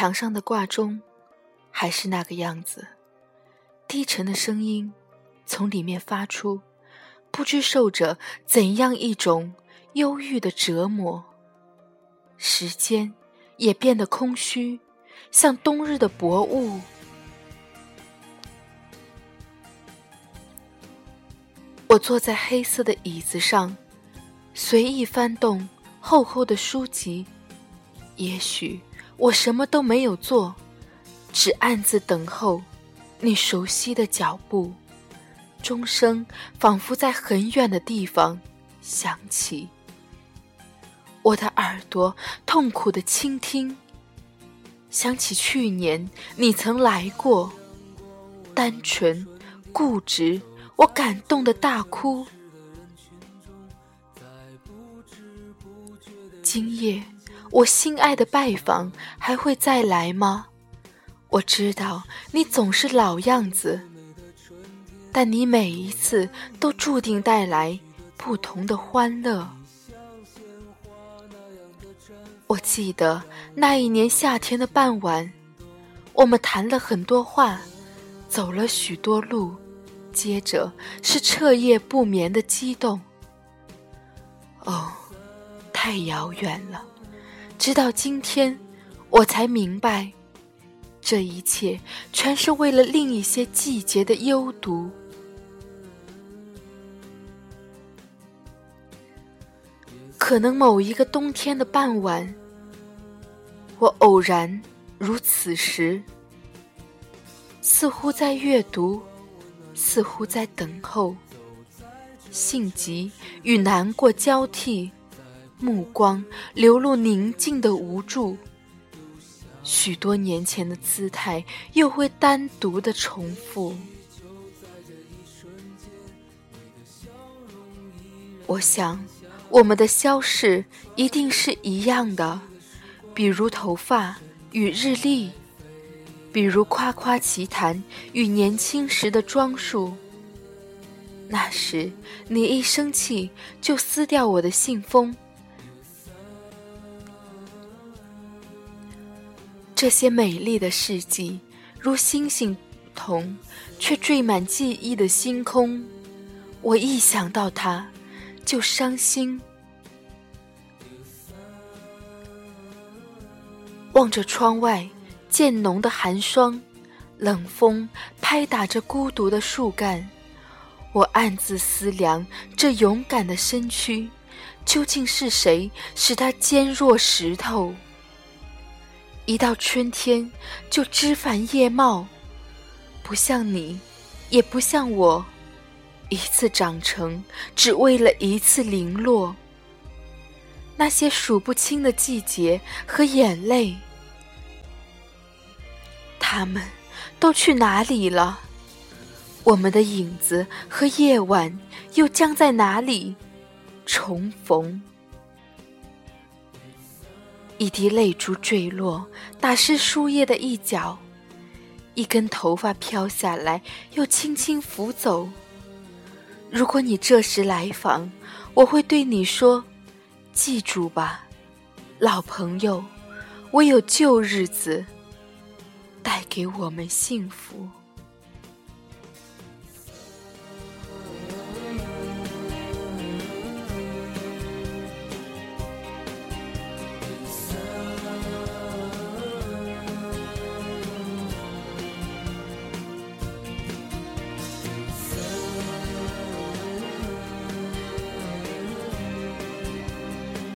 墙上的挂钟还是那个样子，低沉的声音从里面发出，不知受着怎样一种忧郁的折磨。时间也变得空虚，像冬日的薄雾。我坐在黑色的椅子上，随意翻动厚厚的书籍。也许我什么都没有做，只暗自等候你熟悉的脚步。钟声仿佛在很远的地方响起，我的耳朵痛苦的倾听，想起去年你曾来过，单纯固执。我感动的大哭。今夜，我心爱的拜访还会再来吗？我知道你总是老样子，但你每一次都注定带来不同的欢乐。我记得那一年夏天的傍晚，我们谈了很多话，走了许多路。接着是彻夜不眠的激动。哦，太遥远了，直到今天，我才明白，这一切全是为了另一些季节的幽独。可能某一个冬天的傍晚，我偶然如此时，似乎在阅读。似乎在等候，性急与难过交替，目光流露宁静的无助。许多年前的姿态又会单独的重复。我想，我们的消逝一定是一样的，比如头发与日历。比如夸夸其谈与年轻时的装束。那时你一生气就撕掉我的信封。这些美丽的事迹，如星星同，却缀满记忆的星空。我一想到它，就伤心。望着窗外。渐浓的寒霜，冷风拍打着孤独的树干，我暗自思量：这勇敢的身躯，究竟是谁使它坚若石头？一到春天就枝繁叶茂，不像你，也不像我，一次长成，只为了一次零落。那些数不清的季节和眼泪。他们都去哪里了？我们的影子和夜晚又将在哪里重逢？一滴泪珠坠落，打湿树叶的一角；一根头发飘下来，又轻轻拂走。如果你这时来访，我会对你说：“记住吧，老朋友，我有旧日子。”带给我们幸福。